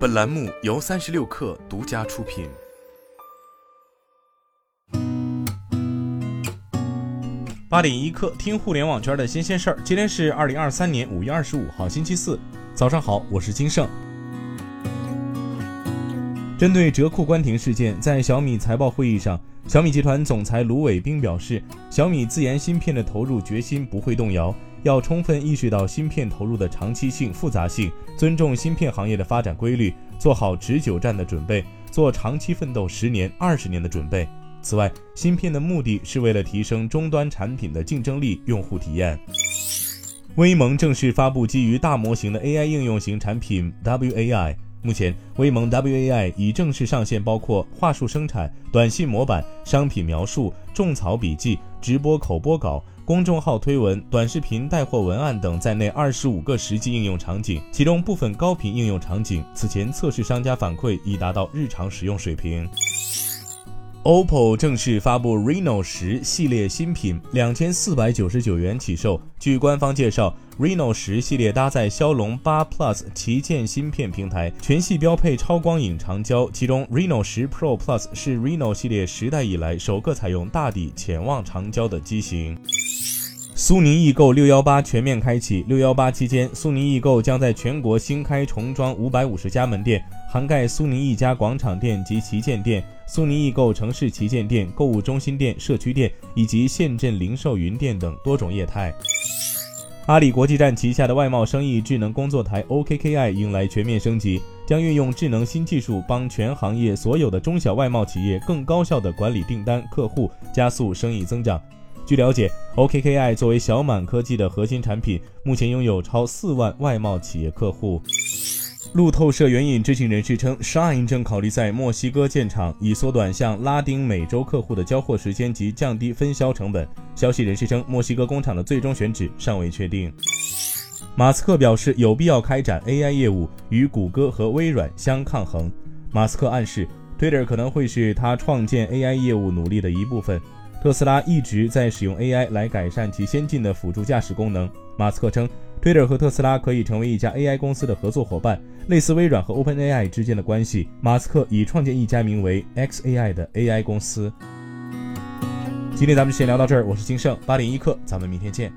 本栏目由三十六氪独家出品。八点一刻，听互联网圈的新鲜事儿。今天是二零二三年五月二十五号，星期四，早上好，我是金盛。针对折库关停事件，在小米财报会议上，小米集团总裁卢伟冰表示，小米自研芯片的投入决心不会动摇，要充分意识到芯片投入的长期性、复杂性，尊重芯片行业的发展规律，做好持久战的准备，做长期奋斗十年、二十年的准备。此外，芯片的目的是为了提升终端产品的竞争力、用户体验。微盟正式发布基于大模型的 AI 应用型产品 WAI。目前，威盟 WAI 已正式上线包括话术生产、短信模板、商品描述、种草笔记、直播口播稿、公众号推文、短视频带货文案等在内二十五个实际应用场景，其中部分高频应用场景，此前测试商家反馈已达到日常使用水平。OPPO 正式发布 Reno 十系列新品，两千四百九十九元起售。据官方介绍，Reno 十系列搭载骁龙八 Plus 旗舰芯片平台，全系标配超光影长焦。其中，Reno 十 Pro Plus 是 Reno 系列十代以来首个采用大底潜望长焦的机型。苏宁易购六幺八全面开启，六幺八期间，苏宁易购将在全国新开重装五百五十家门店，涵盖苏宁易家广场店及旗舰店、苏宁易购城市旗舰店、购物中心店、社区店以及县镇零售云店等多种业态。阿里国际站旗下的外贸生意智能工作台 OKKI 迎来全面升级，将运用智能新技术，帮全行业所有的中小外贸企业更高效地管理订单、客户，加速生意增长。据了解，OKKI 作为小满科技的核心产品，目前拥有超四万外贸企业客户。路透社援引知情人士称，Shine 正考虑在墨西哥建厂，以缩短向拉丁美洲客户的交货时间及降低分销成本。消息人士称，墨西哥工厂的最终选址尚未确定。马斯克表示，有必要开展 AI 业务，与谷歌和微软相抗衡。马斯克暗示，Twitter 可能会是他创建 AI 业务努力的一部分。特斯拉一直在使用 AI 来改善其先进的辅助驾驶功能。马斯克称，Twitter 和特斯拉可以成为一家 AI 公司的合作伙伴，类似微软和 OpenAI 之间的关系。马斯克已创建一家名为 xAI 的 AI 公司。今天咱们先聊到这儿，我是金盛八点一刻，咱们明天见。